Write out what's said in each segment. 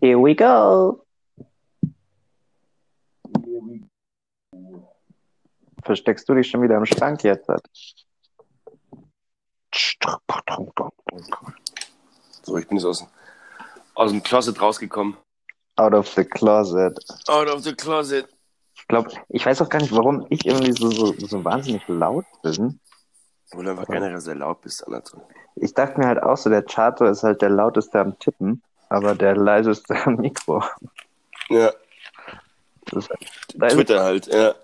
Here we go. Versteckst du dich schon wieder im Schrank jetzt? So, ich bin jetzt aus, aus dem Closet rausgekommen. Out of the closet. Out of the closet. Ich glaube, ich weiß auch gar nicht, warum ich irgendwie so, so, so wahnsinnig laut bin. Weil du einfach generell sehr laut bist, Anatol. Ich dachte mir halt auch so, der Chato ist halt der lauteste am Tippen, aber der leiseste am Mikro. Ja, Das ist halt, Twitter halt, ja.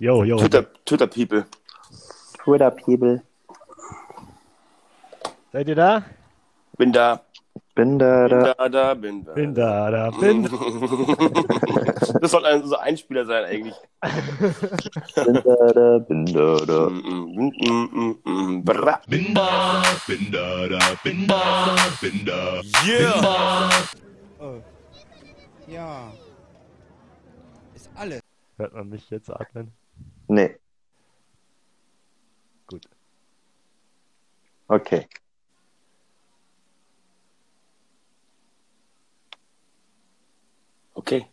Jo, jo. Twitter, Twitter People. Twitter People. Seid ihr da? Bin da, Bin da, bin da. da, da, bin da. Bin da, da, bin. Das soll ein so Einspieler sein eigentlich. Bin da, da. Bin da, da. Mm, mm, mm, bra. Bin da, bin da, da, bin da, bin da. Yeah! Oh. Ja. Ist alles. Hört man mich jetzt atmen? Nee. Gut. Okay. Okay.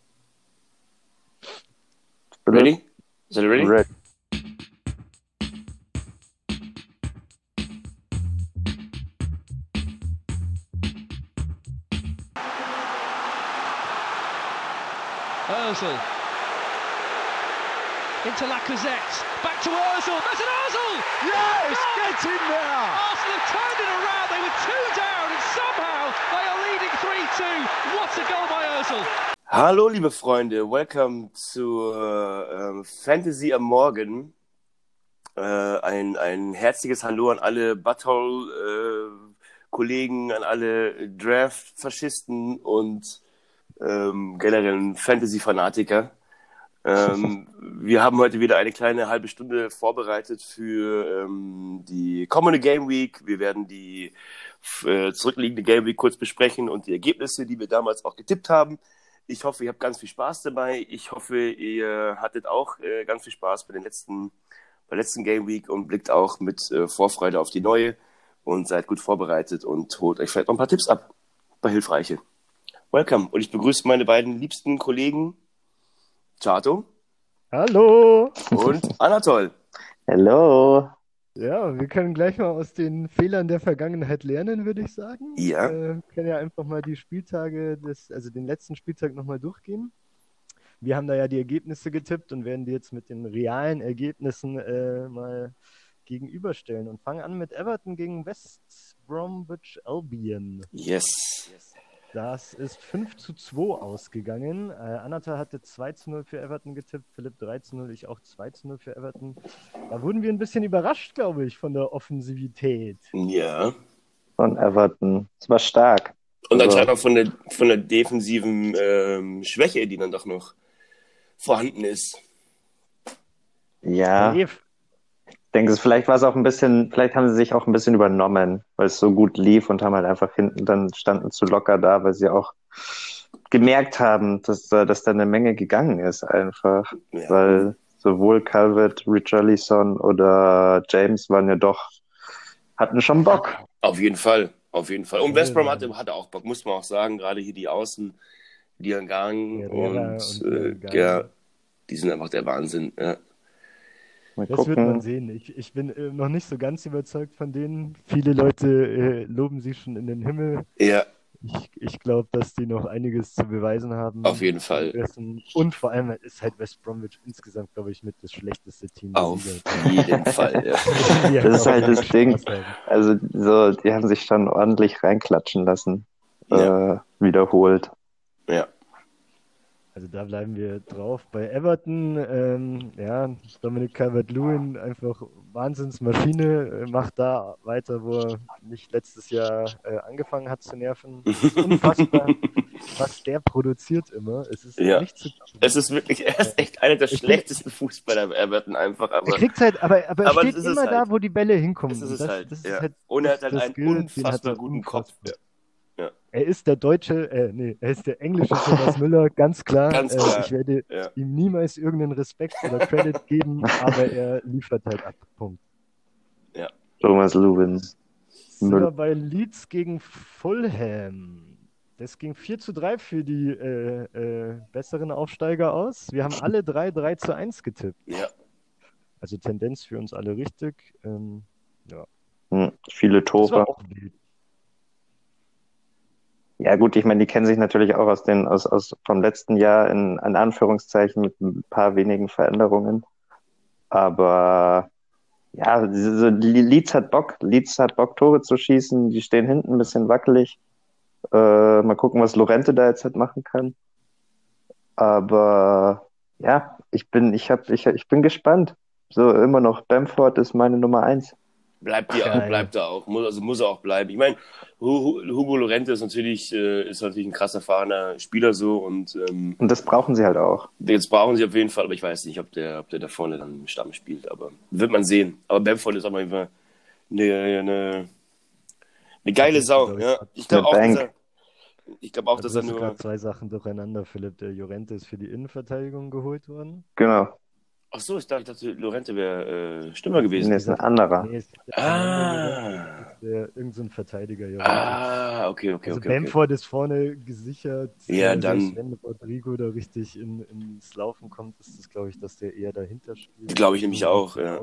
Ready? Is it ready? Red. Ozil. Into Lacazette. Back to Ozil. Mesut Ozil! Yes! Oh! Get in there! Arsenal have turned it around. They were two down and somehow they are leading 3-2. What a goal by Ozil. Hallo, liebe Freunde, welcome zu äh, Fantasy am Morgen. Äh, ein, ein herzliches Hallo an alle Butthole-Kollegen, an alle Draft-Faschisten und ähm, generellen Fantasy-Fanatiker. Ähm, wir haben heute wieder eine kleine halbe Stunde vorbereitet für ähm, die kommende Game Week. Wir werden die äh, zurückliegende Game Week kurz besprechen und die Ergebnisse, die wir damals auch getippt haben. Ich hoffe, ihr habt ganz viel Spaß dabei. Ich hoffe, ihr hattet auch äh, ganz viel Spaß bei den letzten, bei der letzten Game Week und blickt auch mit äh, Vorfreude auf die neue und seid gut vorbereitet und holt euch vielleicht noch ein paar Tipps ab. Bei Hilfreiche. Welcome. Und ich begrüße meine beiden liebsten Kollegen, Chato Hallo! und Anatol. Hello. Ja, wir können gleich mal aus den Fehlern der Vergangenheit lernen, würde ich sagen. Ja. Äh, können ja einfach mal die Spieltage des, also den letzten Spieltag nochmal durchgehen. Wir haben da ja die Ergebnisse getippt und werden die jetzt mit den realen Ergebnissen äh, mal gegenüberstellen und fangen an mit Everton gegen West Bromwich Albion. Yes. Das ist 5 zu 2 ausgegangen. Äh, Anata hatte 2 zu 0 für Everton getippt, Philipp 3 zu 0, ich auch 2 zu 0 für Everton. Da wurden wir ein bisschen überrascht, glaube ich, von der Offensivität. Ja. Von Everton. Es war stark. Und Also- anscheinend auch von der, von der defensiven ähm, Schwäche, die dann doch noch vorhanden ist. Ja. Dave, denke, vielleicht war es auch ein bisschen, vielleicht haben sie sich auch ein bisschen übernommen, weil es so gut lief und haben halt einfach hinten dann standen zu locker da, weil sie auch gemerkt haben, dass, da- dass da eine Menge gegangen ist einfach. Ja. Weil sowohl Calvert, Richarlison oder James waren ja doch, hatten schon Bock. Auf jeden Fall, auf jeden Fall. Und West Brom hatte, hatte auch Bock, muss man auch sagen, gerade hier die Außen, Diangang Herrera und, und äh, Diangang. ja, die sind einfach der Wahnsinn. Ja. Mal das wird man sehen. Ich, ich bin äh, noch nicht so ganz überzeugt von denen. Viele Leute äh, loben sie schon in den Himmel. ja, Ich, ich glaube, dass die noch einiges zu beweisen haben. auf jeden Fall. Und vor allem ist halt West Bromwich insgesamt, glaube ich, mit das schlechteste Team der Auf Liga. jeden Fall, ja. Das ist halt das Spaß Ding. haben. Also so, die haben sich schon ordentlich reinklatschen lassen. Ja. Äh, wiederholt. ja. Also da bleiben wir drauf. Bei Everton, ähm, ja, Dominic Calvert-Lewin, einfach Wahnsinnsmaschine, äh, macht da weiter, wo er nicht letztes Jahr äh, angefangen hat zu nerven. Es ist unfassbar, was der produziert immer. Es ist Ja. nicht zu Es ist wirklich, er ist echt einer der Ich schlechtesten Fußballer bei Everton einfach, Er aber kriegt halt, aber, aber er Aber steht immer da, halt. wo die Bälle hinkommen. das ist es das, halt. das ist ja. halt Und er hat halt einen unfassbar er guten Kopf. unfassbar. Ja. Er ist der deutsche, äh, nee, er ist der englische Thomas Müller, ganz klar. Ganz Äh, klar. ich werde Ja. ihm niemals irgendeinen Respekt oder Credit geben, aber er liefert halt ab. Punkt. Thomas Lewin. Sind wir bei Leeds gegen Fulham. Das ging 4 zu 3 für die äh, äh, besseren Aufsteiger aus. Wir haben alle drei 3 zu 1 getippt. Ja. Also Tendenz für uns alle richtig. Ähm, ja. Hm, viele Das Tore. war auch wild. Ja, gut, ich meine, die kennen sich natürlich auch aus den, aus, aus vom letzten Jahr in, in Anführungszeichen mit ein paar wenigen Veränderungen. Aber ja, diese, Leeds hat Bock, Leeds hat Bock, Tore zu schießen. Die stehen hinten ein bisschen wackelig. Äh, mal gucken, was Lorente da jetzt halt machen kann. Aber ja, ich bin, ich hab, ich, ich bin gespannt. So immer noch, Bamford ist meine Nummer eins. Bleibt die auch, bleibt da auch. Muss, also muss er auch bleiben. Ich meine, Hu- Hu- Hugo Lorente ist natürlich, äh, ist natürlich ein krass erfahrener Spieler so und ähm, Und das brauchen sie halt auch. jetzt brauchen sie auf jeden Fall, aber ich weiß nicht, ob der, ob der da vorne dann im Stamm spielt, aber wird man sehen. Aber Bamford ist auf jeden Fall eine, eine, eine geile Sau. Ja. Ich glaube auch, dass er, ich glaube auch, Da dass er nur. zwei Sachen durcheinander, Philipp. Der Jorente ist für die Innenverteidigung geholt worden. Genau. Ach so, ich dachte, Lorente wäre äh, Stürmer gewesen. Nee, ist ein anderer. Nee, ist der andere Ah, Der, irgend so ein Verteidiger, Jorente. ah, okay, okay, also okay. okay. Bamford ist vorne gesichert. Ja, Also dann- Wenn Rodrigo da richtig in, ins Laufen kommt, ist es, glaube ich, dass der eher dahinter spielt. Glaube ich nämlich auch, ja.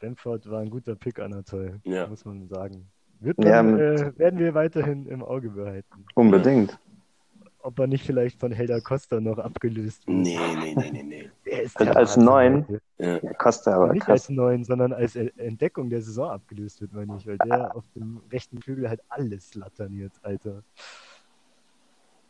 Bamford war ein guter Pick, Anatol, Ja. muss man sagen. Wird Ja, man, mit- äh, werden wir weiterhin im Auge behalten. Unbedingt. Ob er nicht vielleicht von Helder Costa noch abgelöst wird. Nee, nee, nee, nee, nee. Der ist Also als Neun? Ja. Costa aber Nicht krass. als neuen, sondern als E- Entdeckung der Saison abgelöst wird, meine ich, weil der auf dem rechten Flügel halt alles latterniert, Alter.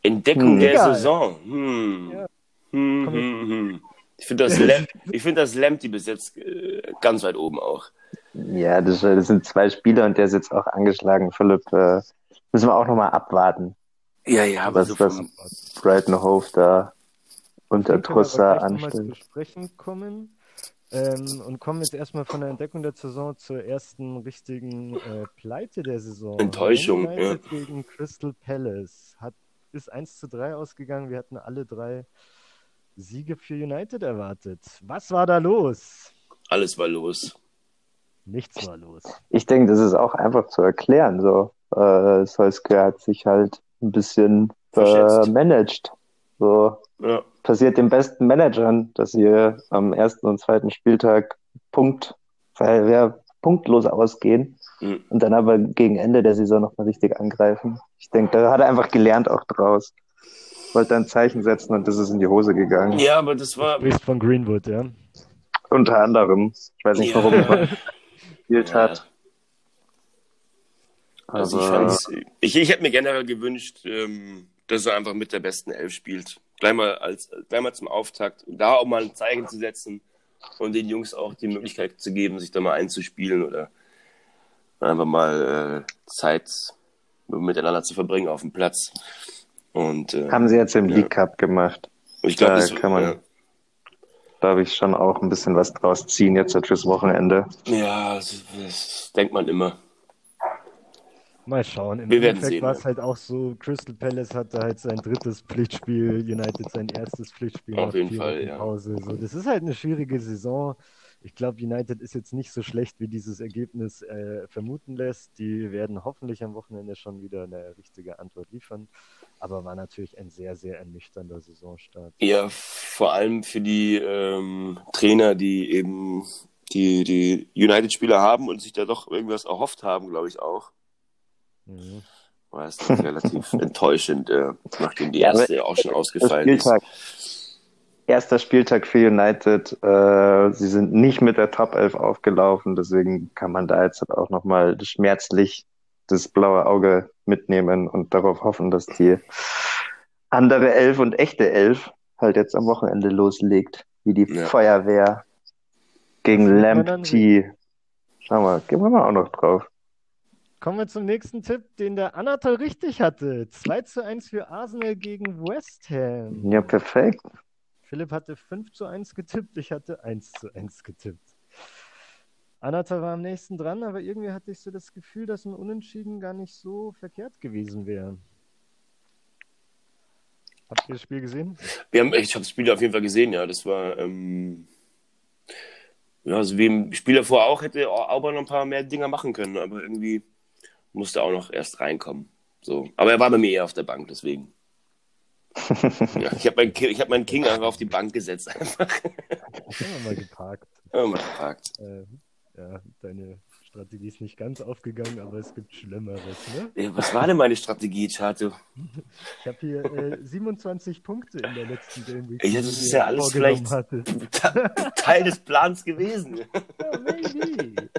Entdeckung Hm. der Egal. Saison. Hm. Ja. Hm, hm, hm. Ich finde das, Lam ich find das Lamptey bis jetzt äh, ganz weit oben auch. Ja, das, das sind zwei Spieler und der ist jetzt auch angeschlagen. Philipp, äh, müssen wir auch nochmal abwarten, Ja, ja, aber was, so was Brighton Hove da unter Trusser anstellt. sprechen kommen. Ähm, und kommen jetzt erstmal von der Entdeckung der Saison zur ersten richtigen äh, Pleite der Saison. Enttäuschung, United gegen Crystal Palace. Hat, ist 1 zu 3 ausgegangen. Wir hatten alle drei Siege für United erwartet. Was war da los? alles war los. Nichts war los. Ich denke, das ist auch einfach zu erklären. So, äh, Solskjaer hat sich halt ein bisschen äh, managed. So Ja. passiert den besten Managern, dass sie am ersten und zweiten Spieltag Punkt, weil wir punktlos ausgehen Mhm. und dann aber gegen Ende der Saison nochmal richtig angreifen. Ich denke, da hat er einfach gelernt auch draus. Wollte ein Zeichen setzen und das ist in die Hose gegangen. ja, aber das war. Du von Greenwood, ja? Unter anderem. Ich weiß nicht, Ja. warum er gespielt Ja. hat. Also ich, ich, ich hätte mir generell gewünscht, ähm, dass er einfach mit der besten Elf spielt. Gleich mal, als, gleich mal zum Auftakt. Und da auch mal ein Zeichen zu setzen und den Jungs auch die Möglichkeit zu geben, sich da mal einzuspielen oder einfach mal äh, Zeit miteinander zu verbringen auf dem Platz. Und äh, haben sie jetzt im Ja. League Cup gemacht. ich glaube, da das kann man- ja, Da habe ich schon auch ein bisschen was draus ziehen jetzt fürs Wochenende. ja das, das denkt man immer. Mal schauen. Im Wir werden Endeffekt war es halt auch so, Crystal Palace hatte halt sein drittes Pflichtspiel, United sein erstes Pflichtspiel Auf jeden Fall, ja. Pause. So, das ist halt eine schwierige Saison. Ich glaube, United ist jetzt nicht so schlecht, wie dieses Ergebnis äh, vermuten lässt. Die werden hoffentlich am Wochenende schon wieder eine richtige Antwort liefern. Aber war natürlich ein sehr, sehr ernüchternder Saisonstart. Ja, vor allem für die ähm, Trainer, die eben die, die United-Spieler haben und sich da doch irgendwas erhofft haben, glaube ich auch. Mhm. War es relativ enttäuschend, äh, nachdem die Ja, erste auch schon Erster ausgefallen ist. Spieltag, erster Spieltag für United. Äh, sie sind nicht mit der Top 11 aufgelaufen, deswegen kann man da jetzt halt auch nochmal schmerzlich das blaue Auge mitnehmen und darauf hoffen, dass die andere Elf und echte Elf halt jetzt am Wochenende loslegt, wie die Ja. Feuerwehr gegen dann Lamptey. Schauen wir, gehen wir mal auch noch drauf. Kommen wir zum nächsten Tipp, den der Anatol richtig hatte. 2 zu 1 für Arsenal gegen West Ham. Ja, perfekt. Philipp hatte 5 zu 1 getippt, ich hatte 1 zu 1 getippt. Anata war am nächsten dran, aber irgendwie hatte ich so das Gefühl, dass ein Unentschieden gar nicht so verkehrt gewesen wäre. Habt ihr das Spiel gesehen? Wir haben, ich habe das Spiel auf jeden Fall gesehen, ja. Das war, ähm, ja, also wie im Spiel davor auch, hätte Auber noch ein paar mehr Dinger machen können, aber irgendwie musste auch noch erst reinkommen. So. Aber er war bei mir eher auf der Bank, deswegen. ja, ich habe meinen, hab meinen King einfach auf die Bank gesetzt. Einfach. Wir mal geparkt. Ja, mal gefragt. Äh, ja, deine Strategie ist nicht ganz aufgegangen, aber es gibt Schlimmeres, ne? Ja, was war denn meine Strategie, Chato? Ich habe hier äh, 27 Punkte in der letzten Game Week. Ja, das ist ja alles vielleicht- Teil des Plans gewesen. Ja, maybe.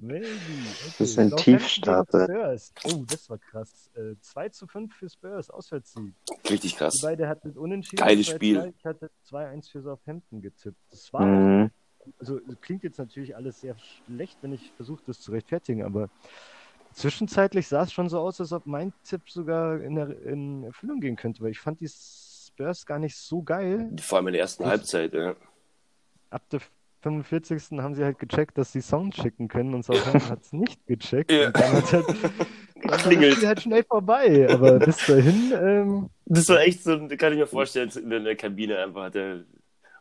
Maybe. Okay. Das ist ein Tiefstarter. Oh, das war krass. Äh, 2 zu 5 für Spurs, Auswärtssieg. Richtig Die krass. beide hatten unentschieden. Geiles 2-2. Spiel. Ich hatte 2-1 für Southampton getippt. Das war, Mhm. also klingt jetzt natürlich alles sehr schlecht, wenn ich versuche, das zu rechtfertigen, aber zwischenzeitlich sah es schon so aus, als ob mein Tipp sogar in, der, in Erfüllung gehen könnte, weil ich fand die Spurs gar nicht so geil. Vor allem in der ersten Halbzeit. Ja. Ab der 45. haben sie halt gecheckt, dass sie Sound schicken können und Southampton hat es nicht gecheckt. Ja. Und dann hat halt, dann Klingelt. Spiel halt schnell vorbei. Aber bis dahin, ähm, Das war echt so, da kann ich mir vorstellen, in der Kabine einfach hat der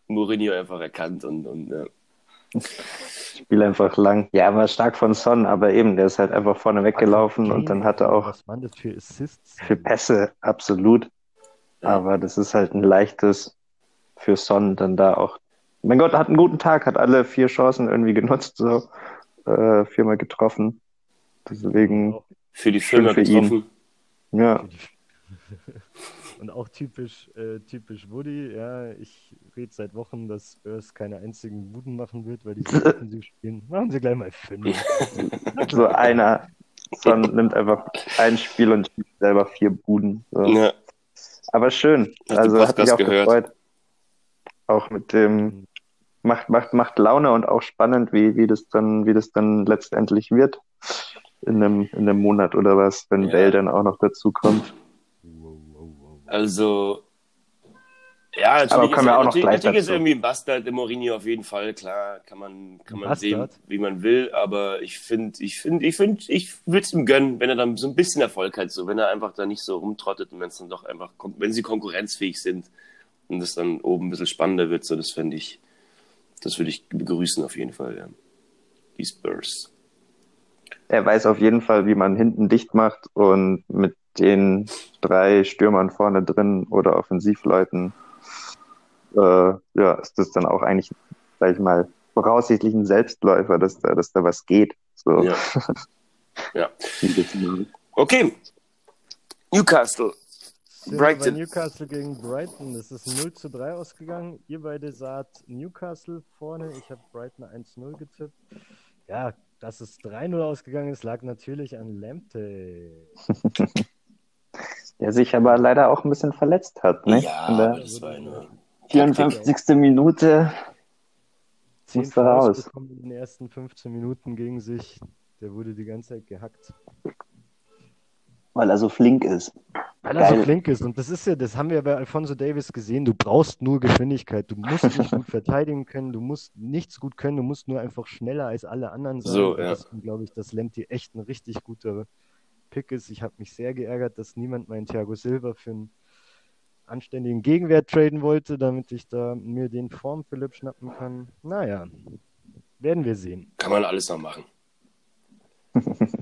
Mourinho einfach erkannt und, und ja. Spiel einfach lang. Ja, war stark von Son, aber eben, der ist halt einfach vorne weggelaufen und dann hat er auch Was waren das für Assists? für Pässe, absolut. Aber das ist halt ein leichtes für Son, dann da auch. Mein Gott, hat einen guten Tag, hat alle vier Chancen irgendwie genutzt, so äh, viermal getroffen. Deswegen, Auch, für die Schön Firma für ihn. getroffen. ja, und auch typisch, äh, typisch Woody, ja, ich rede seit Wochen, dass Spurs keine einzigen Buden machen wird, weil die so offensiv spielen. Machen sie gleich mal fünf. so einer. Son nimmt einfach ein Spiel und schießt selber vier Buden. So. Ja. Aber schön. Hast du Also hat mich auch gehört? gefreut. Auch mit dem macht, macht, macht Laune und auch spannend, wie, wie das dann, wie das dann letztendlich wird. In einem, in einem Monat oder was, wenn Ja. Bale dann auch noch dazu kommt. Also, ja, natürlich, Aber kommen wir auch noch natürlich, gleich natürlich ist irgendwie ein Bastard im Mourinho auf jeden Fall, klar, kann man, kann man sehen, wie man will, aber ich finde, ich finde, ich finde, ich würde es ihm gönnen, wenn er dann so ein bisschen Erfolg hat, so, wenn er einfach da nicht so rumtrottet und wenn es dann doch einfach, wenn sie konkurrenzfähig sind und es dann oben ein bisschen spannender wird, so, das fände ich, das würde ich begrüßen auf jeden Fall, ja. Die Spurs. Er weiß auf jeden Fall, wie man hinten dicht macht und mit den drei Stürmern vorne drin oder Offensivleuten, äh, ja, ist das dann auch eigentlich, sag ich mal, voraussichtlich ein Selbstläufer, dass da, dass da was geht. So. Ja. Ja. Okay. Newcastle. Brighton. Newcastle gegen Brighton. Das ist 0 zu 3 ausgegangen. Ihr beide saht Newcastle vorne. Ich habe Brighton 1-0 getippt. Ja, dass es 3-0 ausgegangen ist, lag natürlich an Lamptey. Der sich aber leider auch ein bisschen verletzt hat, ne? Ja, In der aber das war eine 54. Minute 10 musste Fouls raus. in den ersten 15 Minuten gegen sich. Der wurde die ganze Zeit gehackt. Weil er so flink ist. Weil er so Geil. flink ist. Und das ist ja, das haben wir bei Alfonso Davis gesehen. Du brauchst nur Geschwindigkeit. Du musst nicht gut verteidigen können. Du musst nichts gut können. Du musst nur einfach schneller als alle anderen sein. So, Und ja. Deswegen glaube ich, dass Lemty echt ein richtig guter Pick ist. Ich habe mich sehr geärgert, dass niemand meinen Thiago Silva für einen anständigen Gegenwert traden wollte, damit ich da mir den Form Philipp schnappen kann. Naja, werden wir sehen. Kann man alles noch machen.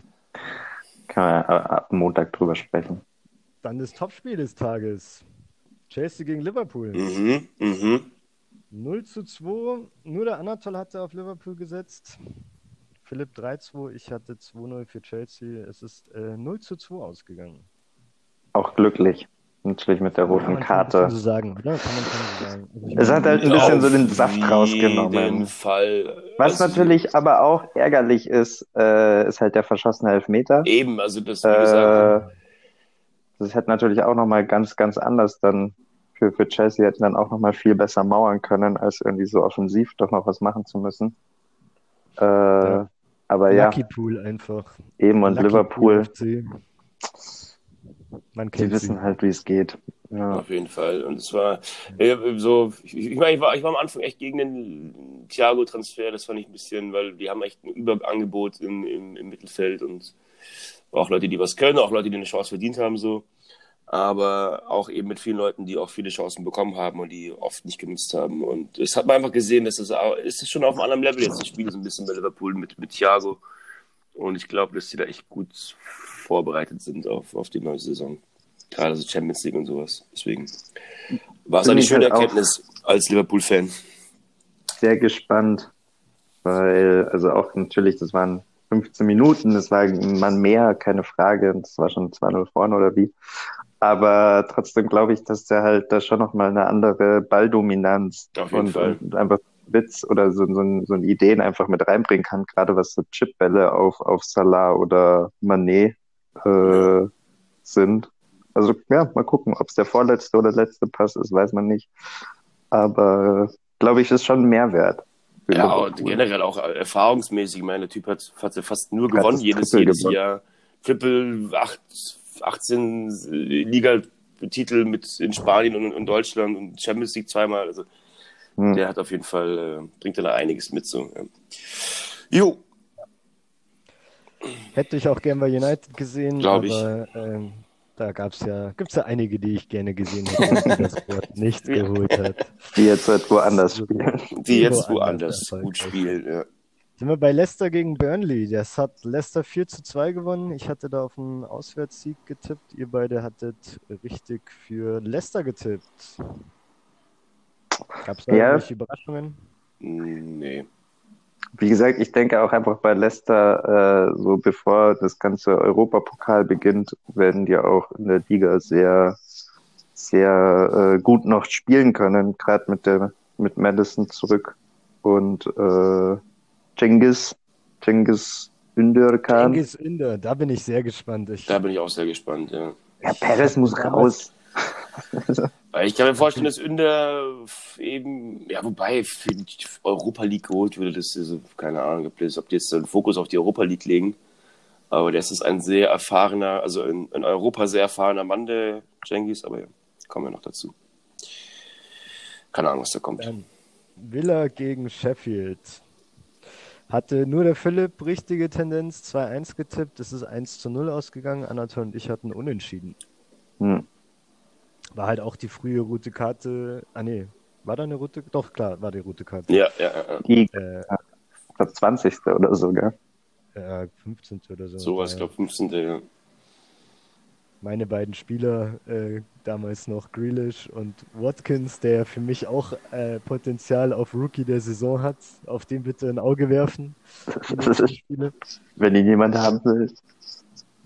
Kann man äh, ab Montag drüber sprechen. Dann das Topspiel des Tages. Chelsea gegen Liverpool. Mhm, mhm. 0 zu 2. Nur der Anatol hatte auf Liverpool gesetzt. Philipp 3-2. Ich hatte 2-0 für Chelsea. Es ist äh, 0 zu 2 ausgegangen. Auch glücklich. Natürlich mit der Kann roten man schon Karte. so sagen, oder? Kann man so sagen. Also Es hat halt ein bisschen so den Saft rausgenommen. Fall. Was Also, natürlich aber auch ärgerlich ist, äh, ist halt der verschossene Elfmeter. Eben, also das, wie gesagt, Äh, das hätte natürlich auch nochmal ganz, ganz anders dann für, für Chelsea hätten dann auch nochmal viel besser mauern können, als irgendwie so offensiv doch noch was machen zu müssen. Äh, Ja. Aber ja, Lucky Pool einfach. eben und Lucky Liverpool. Man die kennt sie. wissen halt, wie es geht. Ja. auf jeden Fall. Und es war äh, so, ich, ich meine, ich war, ich war am Anfang echt gegen den Thiago-Transfer, das fand ich ein bisschen, weil die haben echt ein Überangebot im, im, im Mittelfeld und auch Leute, die was können, auch Leute, die eine Chance verdient haben, so. Aber auch eben mit vielen Leuten, die auch viele Chancen bekommen haben und die oft nicht genutzt haben. Und es hat man einfach gesehen, dass es, auch- es ist schon auf einem anderen Level jetzt das Spiel so ein bisschen bei Liverpool mit, mit Thiago. Und ich glaube, dass sie da echt gut vorbereitet sind auf, auf die neue Saison. Gerade so Champions League und sowas. Deswegen war es eine schöne halt Erkenntnis als Liverpool-Fan. Sehr gespannt, weil, also auch natürlich, das waren 15 Minuten, das war ein Mann mehr, keine Frage, das war schon 2-0 vorne oder wie. Aber trotzdem glaube ich, dass der halt da schon nochmal eine andere Balldominanz und, und einfach Witz oder so, so, ein- so Ideen einfach mit reinbringen kann, gerade was so Chipbälle auf, auf Salah oder Mané äh, sind. Also ja, mal gucken, ob es der vorletzte oder letzte Pass ist, weiß man nicht. Aber glaube ich, ist schon ein Mehrwert. Ja, und generell auch erfahrungsmäßig. Ich meine, der Typ hat, hat fast nur Hat gewonnen, jedes, jedes gewonnen. Jahr. Triple, acht, 18 Liga-Titel mit in Spanien und in Deutschland und Champions League zweimal. Also Hm. der hat auf jeden Fall, äh, bringt da einiges mit so. Jo, Hätte ich auch gern bei United gesehen, Glaub ich. aber ähm, da gab's ja, gibt's ja einige, die ich gerne gesehen hätte, die das Wort nicht geholt hat. Die jetzt halt woanders spielen. die jetzt Woanders woanders gut spielen. Ja. Sind wir bei Leicester gegen Burnley. Das hat Leicester 4 zu 2 gewonnen. Ich hatte da auf einen Auswärtssieg getippt. Ihr beide hattet richtig für Leicester getippt. Gab es da Ja. irgendwelche Überraschungen? Hm, Nee. Wie gesagt, ich denke auch einfach bei Leicester, äh, so bevor das ganze Europapokal beginnt, werden die auch in der Liga sehr, sehr äh, gut noch spielen können, gerade mit der mit Madison zurück und äh, Cengiz, Cengiz Ünderkan. Cengiz Inder, da bin ich sehr gespannt. Ich, Da bin ich auch sehr gespannt, ja. Ja, Perez muss raus. Weil ich kann mir vorstellen, dass Ünder eben, ja, wobei für die Europa League geholt würde, das ist, keine Ahnung, ob, das, ob die jetzt so einen Fokus auf die Europa League legen. Aber der ist ein sehr erfahrener, also in, in Europa sehr erfahrener Mann, der Cengiz, aber ja, kommen wir noch dazu. Keine Ahnung, was da kommt. Dann Villa gegen Sheffield. Hatte nur der Philipp richtige Tendenz, 2-1 getippt. Es ist 1 zu 0 ausgegangen. Anatol und ich hatten unentschieden. Hm. War halt auch die frühe rote Karte. Ah, nee. War da eine rote? Doch, klar, war die rote Karte. Ja, ja, ja, ja. Die Äh, das 20. oder so, gell? äh, 15. oder so. sowas, Ja. ich glaube 15. Ja. Meine beiden Spieler, äh, damals noch Grealish und Watkins, der für mich auch äh, Potenzial auf Rookie der Saison hat. Auf den bitte ein Auge werfen. Wenn ihn jemand haben will.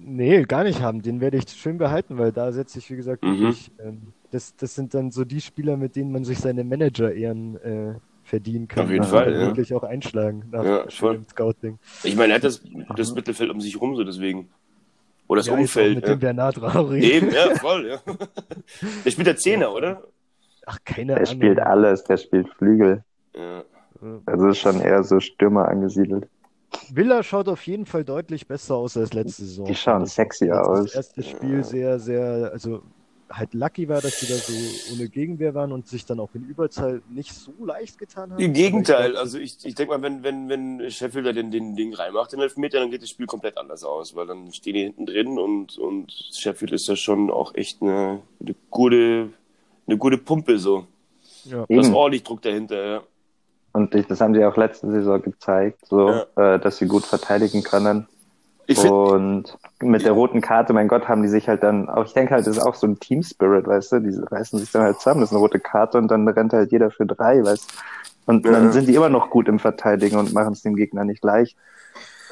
Nee, gar nicht haben. Den werde ich schön behalten, weil da setze ich, wie gesagt, Mhm. wirklich, ähm, das, das sind dann so die Spieler, mit denen man sich seine Manager-Ehren äh, verdienen kann. Auf jeden Fall, ja. wirklich auch einschlagen nach Ja, schönem Scouting. Ich meine, er hat das, das Mittelfeld um sich rum, so deswegen. Oder das Ja, Umfeld. mit Ja. dem Bernard Rauri. Eben, ja, voll, ja. Der spielt der Zehner, oder? Ach, keine Der Ahnung. spielt alles, der spielt Flügel. Ja. Also ist schon eher so Stürmer angesiedelt. Villa schaut auf jeden Fall deutlich besser aus als letzte Saison. Die schauen ich. sexier Jetzt aus. Das erste Spiel sehr, sehr, also halt lucky war, dass sie da so ohne Gegenwehr waren und sich dann auch in Überzahl nicht so leicht getan haben. Im Gegenteil, also ich, ich denke mal, wenn, wenn, wenn Sheffield da den, den Ding reinmacht, den Elfmeter, dann geht das Spiel komplett anders aus, weil dann stehen die hinten drin und, und Sheffield ist ja schon auch echt eine, eine gute, eine gute Pumpe so. Ja. Da ist ordentlich Druck dahinter, ja. Und ich, das haben sie auch letzte Saison gezeigt, so, äh, dass sie gut verteidigen können. Ich finde, Und mit der roten Karte, mein Gott, haben die sich halt dann auch, ich denke halt, das ist auch so ein Team Spirit, weißt du, die reißen sich dann halt zusammen, das ist eine rote Karte und dann rennt halt jeder für drei, weißt du. Und Ja. dann sind die immer noch gut im Verteidigen und machen es dem Gegner nicht leicht,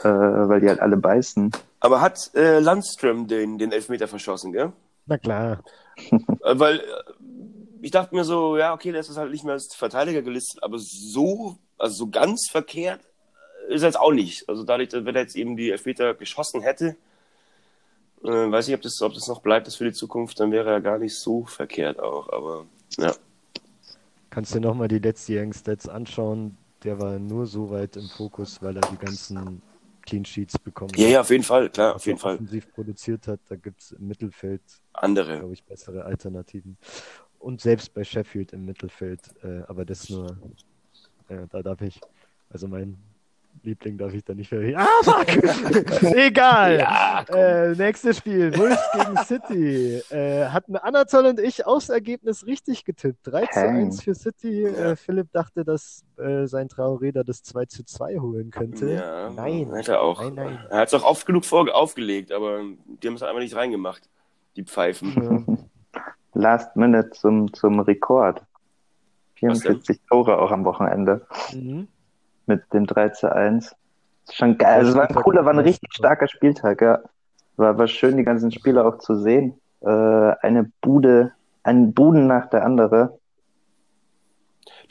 äh, weil die halt alle beißen. aber hat äh, Landström den, den Elfmeter verschossen, gell? Na klar. Äh, Weil äh, ich dachte mir so, ja, okay, der ist halt nicht mehr als Verteidiger gelistet, aber so, also so ganz verkehrt ist er jetzt auch nicht. Also dadurch, dass wenn er jetzt eben die Elfmeter geschossen hätte, äh, weiß ich, ob das, ob das noch bleibt, das für die Zukunft, dann wäre er gar nicht so verkehrt auch. Aber ja, Kannst dir nochmal die letztjährigen Stats anschauen. Der war nur so weit im Fokus, weil er die ganzen Clean Sheets bekommen ja, ja, auf jeden Fall, klar, auf jeden Fall. produziert hat. Da gibt es im Mittelfeld, Andere. glaube ich, bessere Alternativen. Und selbst bei Sheffield im Mittelfeld, äh, aber das nur, äh, da darf ich, also mein Liebling darf ich da nicht verreden. Ah, fuck! Egal! äh, nächstes Spiel, Wolves gegen City. Äh, hatten Anatol und ich aufs Ergebnis richtig getippt. 3 zu Peng. 1 für City. Äh, Philipp dachte, dass äh, sein Traoré da das 2 zu 2 holen könnte. Ja, Nein. Hat er auch. Nein, nein. Er hat es auch oft genug vor aufgelegt, aber die haben es einfach nicht reingemacht. Die Pfeifen. Ja. Last Minute zum, zum Rekord. Was denn? 44 Tore auch am Wochenende Mhm. mit dem 3 zu 1. Ist Schon geil. Also, es war ein cooler, war ein richtig starker Spieltag, ja. War, war schön, die ganzen Spieler auch zu sehen. Äh, eine Bude, ein Buden nach der andere.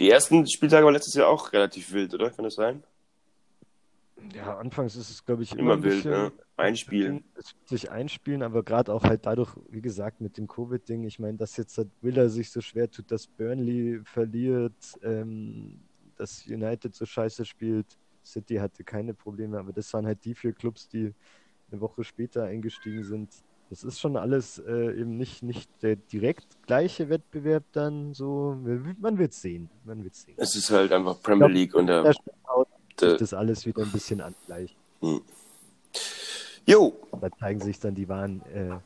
Die ersten Spieltage waren letztes Jahr auch relativ wild, oder? Kann das sein? Ja, anfangs ist es, glaube ich, immer, Immer ein wild, bisschen, ne? Einspielen. Es wird sich einspielen, aber gerade auch halt dadurch, wie gesagt, mit dem Covid-Ding, ich meine, dass jetzt halt Villa sich so schwer tut, dass Burnley verliert, ähm, dass United so scheiße spielt. City hatte keine Probleme, aber das waren halt die vier Clubs, die eine Woche später eingestiegen sind. Das ist schon alles äh, eben nicht, nicht der direkt gleiche Wettbewerb dann so. Man wird sehen. Man wird sehen. Es ist halt einfach Premier glaub, League und der, Sich der, das alles wieder ein bisschen angleicht. Jo, Da zeigen sich dann die wahren, äh,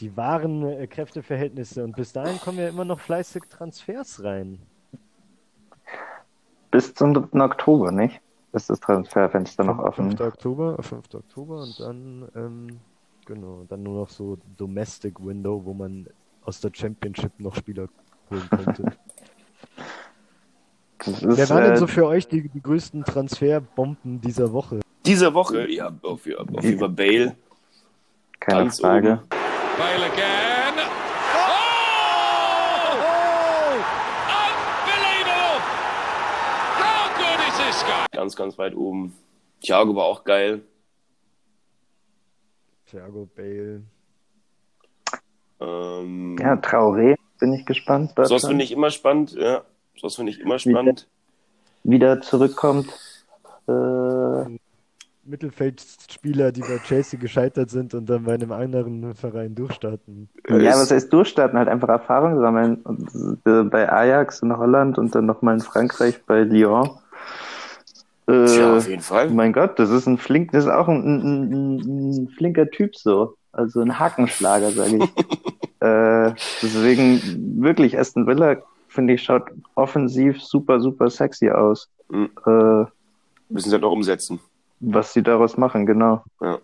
die wahren äh, Kräfteverhältnisse. Und bis dahin kommen ja immer noch fleißig Transfers rein. Bis zum 3. Oktober, nicht? Ist das Transferfenster noch offen? 5. Oktober, 5. Oktober und dann, ähm, genau, dann nur noch so Domestic Window, wo man aus der Championship noch Spieler holen könnte. Das Wer ist, waren denn äh, so für euch die, die größten Transferbomben dieser Woche? diese Woche, ja, auf, auf über Bale. keine ganz Frage. oben. Bale again. Oh! Unbelievable! How good is this guy? Ganz, ganz weit oben. Thiago war auch geil. Thiago Bale. Ähm, Ja, Traoré, bin ich gespannt. sowas Deutschland. finde ich immer spannend, ja. Sowas finde ich immer spannend. wieder zurückkommt. Äh, Mittelfeldspieler, die bei Chelsea gescheitert sind und dann bei einem anderen Verein durchstarten. ja, was heißt durchstarten? Halt einfach Erfahrung sammeln. Und, äh, bei Ajax in Holland und dann nochmal in Frankreich bei Lyon. Äh, Tja, auf jeden Fall. mein Gott, das ist ein flink, das ist auch ein, ein, ein, ein flinker Typ so. Also ein Hakenschlager, sage ich. äh, deswegen wirklich Aston Villa, finde ich, schaut offensiv super, super sexy aus. Mhm. Äh, Müssen sie halt noch umsetzen. was sie daraus machen, genau. Ja.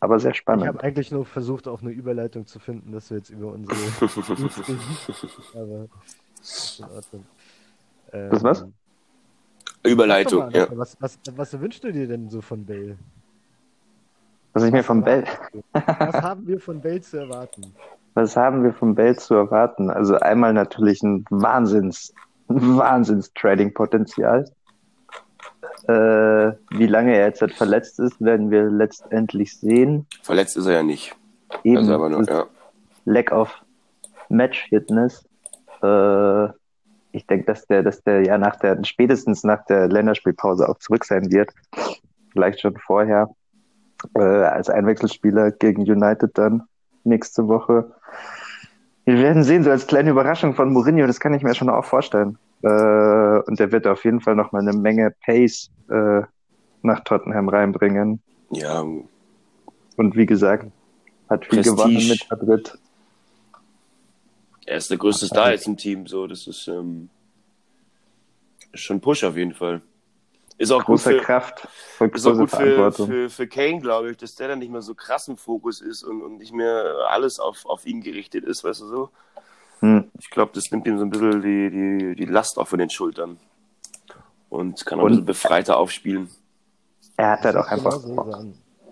Aber sehr Ich spannend. habe eigentlich nur versucht, auch eine Überleitung zu finden, dass wir jetzt über unsere. Aber ist in Ordnung. Ähm, Das was? sag Überleitung, mal, ja. Was, was, was wünschst du dir denn so von Bale? Was ich mir vom Bell, Was haben wir von Bale zu erwarten? Was haben wir vom Bell zu erwarten? Also einmal natürlich ein Wahnsinns, ein Wahnsinns-Trading-Potenzial. Äh, wie lange er jetzt halt verletzt ist, werden wir letztendlich sehen. Verletzt ist er ja nicht. Eben Also aber nur, ja. Lack of Match-Fitness. Äh, ich denke, dass der, dass der ja nach der, spätestens nach der Länderspielpause auch zurück sein wird. Vielleicht schon vorher. Äh, als Einwechselspieler gegen United dann nächste Woche. Wir werden sehen, so als kleine Überraschung von Mourinho, das kann ich mir schon auch vorstellen. Äh, und der wird auf jeden Fall noch mal eine Menge Pace äh, nach Tottenham reinbringen. Ja, Und wie gesagt, hat viel Prestige. gewonnen mit Madrid. er ist der größte Star jetzt im Team, so, das ist, ähm, schon Push auf jeden Fall. Ist auch gut Große für, Kraft, voll ist auch gut für, Verantwortung. für, für Kane, glaube ich, dass der dann nicht mehr so krass im Fokus ist und, und nicht mehr alles auf, auf ihn gerichtet ist, weißt du so? Hm. Ich glaube, das nimmt ihm so ein bisschen die, die, die Last auch von den Schultern. Und kann auch Und- ein bisschen befreiter aufspielen. Er hat halt auch Das einfach Bock.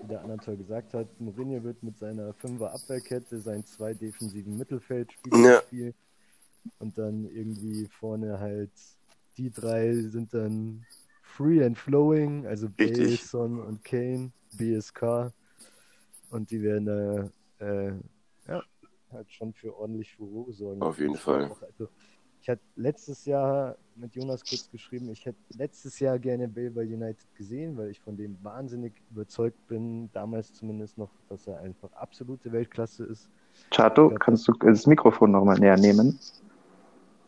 der Anatol gesagt hat. Mourinho wird mit seiner Fünfer Abwehrkette seinen zwei defensiven Mittelfeldspielern Ja. spielen und dann irgendwie vorne halt die drei sind dann free and flowing, also Bale, Richtig. Son und Kane, BSK und die werden da äh, ja, halt schon für ordentlich Furore sorgen. Auf jeden Fall. auch, Also, ich hatte letztes Jahr mit Jonas kurz geschrieben, ich hätte letztes Jahr gerne Bale bei United gesehen, weil ich von dem wahnsinnig überzeugt bin, damals zumindest noch, dass er einfach absolute Weltklasse ist. Chato, kannst du das Mikrofon nochmal näher nehmen?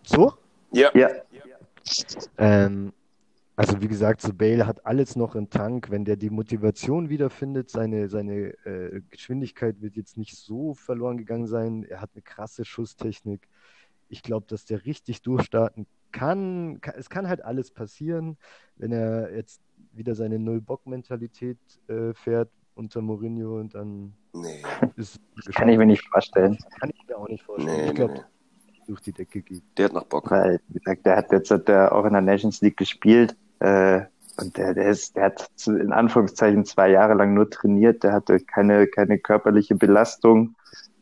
So? Ja, Ja, Ähm, Also wie gesagt, so Bale hat alles noch im Tank. Wenn der die Motivation wiederfindet, seine, seine äh, Geschwindigkeit wird jetzt nicht so verloren gegangen sein. Er hat eine krasse Schusstechnik. Ich glaube, dass der richtig durchstarten kann. Ka- Es kann halt alles passieren, wenn er jetzt wieder seine Null-Bock-Mentalität äh, fährt unter Mourinho und dann Nee, ist es Kann ich mir nicht vorstellen. Kann ich mir auch nicht vorstellen. nee, ich glaube, nee. durch die Decke geht. Der hat noch Bock. Weil, wie gesagt, der hat jetzt hat der auch in der Nations League gespielt. Äh, und der, der ist, der hat zu- in Anführungszeichen zwei Jahre lang nur trainiert. Der hatte keine, keine körperliche Belastung,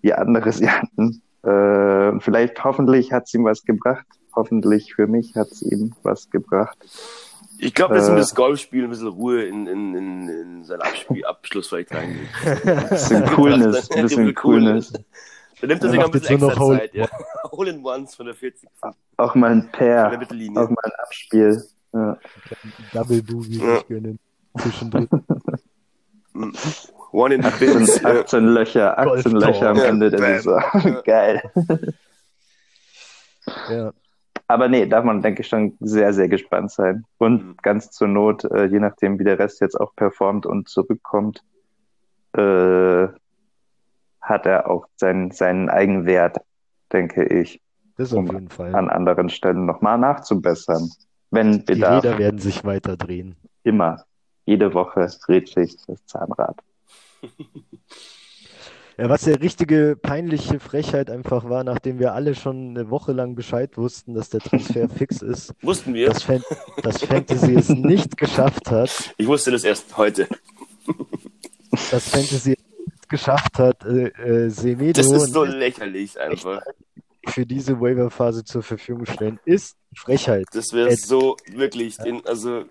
wie andere sie hatten. Äh, vielleicht, hoffentlich hat es ihm was gebracht. Hoffentlich für mich hat es ihm was gebracht. Ich glaube, dass ihm das Golfspiel ein bisschen Ruhe in, in, in, in seinen Abspiel, Abschluss vielleicht reingeht. Ein bisschen Coolness, ein bisschen Coolness. Da nimmt er sich noch ein bisschen extra Zeit, ja. Hole in Ones von der 40 von Auch mal ein Pair, auch mal ein Abspiel. Ja. Double Boogie Ja. gönnen. Zwischendrin. One in the 18, bins. ja. 18 Löcher, 18 Golftor. Löcher am Ende der. Saison. Geil. ja. Aber nee, darf man, denke ich, schon sehr, sehr gespannt sein. Und Mhm. ganz zur Not, äh, je nachdem, wie der Rest jetzt auch performt und zurückkommt, äh, hat er auch seinen, seinen Eigenwert, denke ich, Das auf Um jeden Fall. an anderen Stellen nochmal nachzubessern. Wenn Die Bedarf, Räder werden sich weiter drehen. immer. Jede Woche dreht sich das Zahnrad. Ja, was ja richtige peinliche Frechheit einfach war, nachdem wir alle schon eine Woche lang Bescheid wussten, dass der Transfer fix ist, Wussten wir? dass, Fan dass Fantasy es nicht geschafft hat, Ich wusste das erst heute. dass Fantasy es nicht geschafft hat, äh, äh, Semedo Das ist so lächerlich einfach. Für diese Waiver-Phase zur Verfügung stellen, ist Frechheit. Das wäre so wirklich, den, also,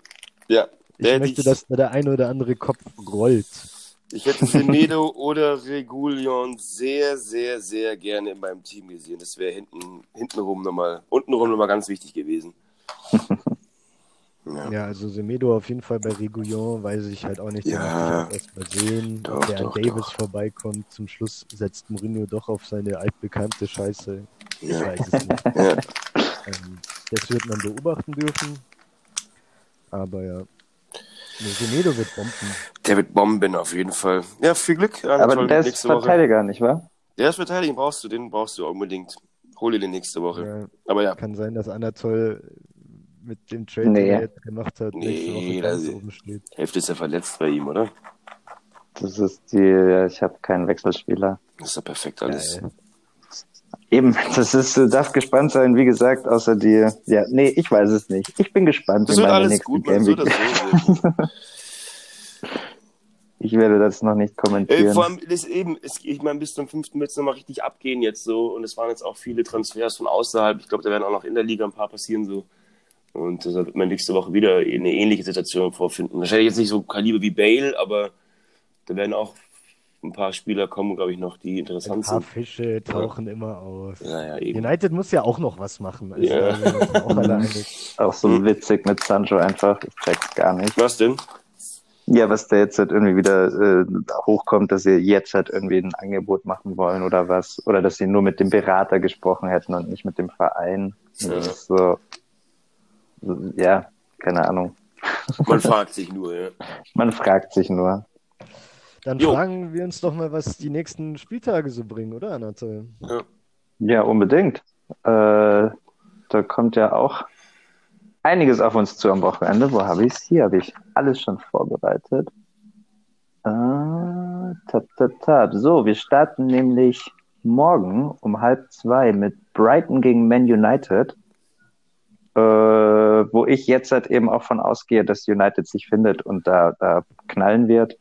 ja. Ich möchte, ich, dass da der eine oder andere Kopf rollt. ich hätte Semedo oder Regulion sehr, sehr, sehr gerne in meinem Team gesehen. Das wäre hinten, hintenrum nochmal, untenrum nochmal ganz wichtig gewesen. Ja. Ja, also Semedo auf jeden Fall bei Regulion, weiß ich halt auch nicht. Ja. erst mal sehen. Doch, Ob der an doch, Davis doch. vorbeikommt, zum Schluss setzt Mourinho doch auf seine altbekannte Scheiße. Ich Ja. weiß es nicht. Ja. Ähm, das wird man beobachten dürfen. Aber ja. Nee, Semedo wird bomben. Der wird Bomben auf jeden Fall. Ja, viel Glück. Aber Anatol, der ist nächste Woche. Verteidiger, nicht wahr? Der ist Verteidiger, brauchst du, den brauchst du unbedingt. Hol dir den nächste Woche. Ja, Aber ja, kann sein, dass Anatol mit dem Trade, Nee. den er jetzt gemacht hat, nächste Nee, Woche ganz oben steht. Hälfte ist ja verletzt bei ihm, oder? Das ist die, ja, ich habe keinen Wechselspieler. Das ist ja perfekt alles. Geil. Eben, das ist, du darfst gespannt sein, wie gesagt, außer dir. Ja, nee, ich weiß es nicht. Ich bin gespannt. Das wie wird alles gut, Game wirken. Ich werde das noch nicht kommentieren. vor allem, das eben, es, ich meine, bis zum 5. wird es nochmal richtig abgehen jetzt so. Und es waren jetzt auch viele Transfers von außerhalb. Ich glaube, da werden auch noch in der Liga ein paar passieren so. Und da wird man nächste Woche wieder eine ähnliche Situation vorfinden. Wahrscheinlich jetzt nicht so Kaliber wie Bale, aber da werden auch ein paar Spieler kommen, glaube ich, noch, die Ein interessant paar sind. Fische tauchen immer aus. Naja, eben. United muss ja auch noch was machen. Also, Ja. da sind auch. Auch so Hm. witzig mit Sancho einfach. Ich check's gar nicht. Was denn? Ja, was der jetzt halt irgendwie wieder äh, hochkommt, dass sie jetzt halt irgendwie ein Angebot machen wollen oder was. Oder dass sie nur mit dem Berater gesprochen hätten und nicht mit dem Verein. Ja. Das ist so, so, ja, keine Ahnung. Man fragt sich nur, ja. Man fragt sich nur. Dann Jo. fragen wir uns doch mal, was die nächsten Spieltage so bringen, oder, Anatol? Ja, unbedingt. Äh, da kommt ja auch einiges auf uns zu am Wochenende. Wo habe ich es? Hier habe ich alles schon vorbereitet. Äh, tat, tat, tat. So, wir starten nämlich morgen um halb zwei mit Brighton gegen Man United. Äh, wo ich jetzt halt eben auch von ausgehe, dass United sich findet und da, da knallen wird.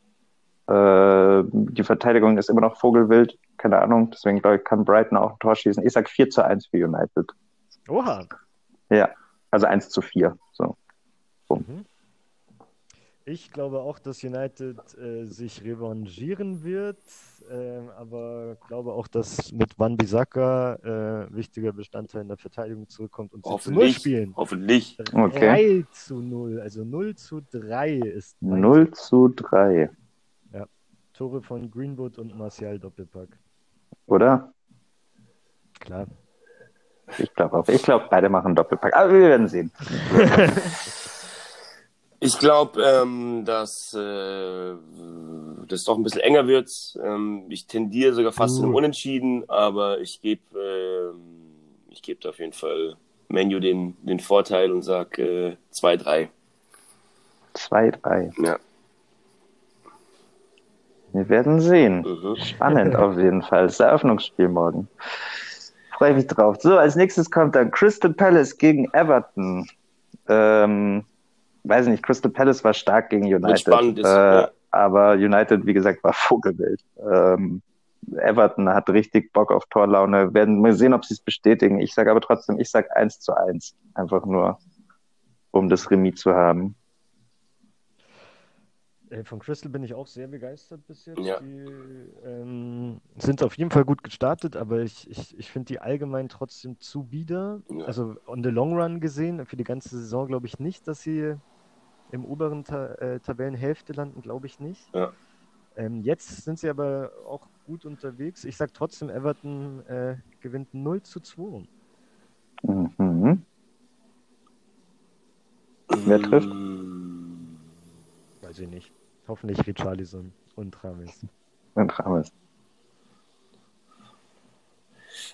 Äh, die Verteidigung ist immer noch vogelwild, keine Ahnung, deswegen glaube ich, kann Brighton auch ein Tor schießen. Ich sag 4 zu 1 für United. Oha. Ja, also 1 zu 4. So. Ich glaube auch, dass United äh, sich revanchieren wird, ähm, aber glaube auch, dass mit Van Bissaka äh, wichtiger Bestandteil in der Verteidigung zurückkommt und sie zu Null Hoffentlich. spielen. Hoffentlich. 3 Okay. zu 0, also 0 zu 3 ist mein 0 zu 3, Tore von Greenwood und Martial Doppelpack. oder? Klar. Ich glaube auch. Ich glaube, beide machen Doppelpack. Aber wir werden sehen. Ich glaube, ähm, dass äh, das doch ein bisschen enger wird. Ähm, ich tendiere sogar fast zu einem Uh. Unentschieden, aber ich gebe ähm, ich gebe da auf jeden Fall Menu den, den Vorteil und sag äh, 2-3. 2-3. Ja. Wir werden sehen. Mhm. Spannend auf jeden Fall. Das ist das Eröffnungsspiel morgen. Freue mich drauf. So, als nächstes kommt dann Crystal Palace gegen Everton. Ähm, weiß nicht, Crystal Palace war stark gegen United. spannend ist, äh, ja. Aber United, wie gesagt, war Vogelwild. Ähm, Everton hat richtig Bock auf Torlaune. Werden wir sehen, ob sie es bestätigen. Ich sage aber trotzdem, ich sage 1 zu 1. Einfach nur, um das Remis zu haben. Von Crystal bin ich auch sehr begeistert bis jetzt. Ja. Die ähm, sind auf jeden Fall gut gestartet, aber ich, ich, ich finde die allgemein trotzdem zu bieder. Ja. Also on the long run gesehen, für die ganze Saison glaube ich nicht, dass sie im oberen Ta äh, Tabellenhälfte landen, glaube ich nicht. Ja. Ähm, jetzt sind sie aber auch gut unterwegs. Ich sage trotzdem, Everton äh, gewinnt 0 zu 2. Mhm. Wer trifft? Mm, Weiß ich nicht. Hoffentlich Richarlison und Rames. Und Rames.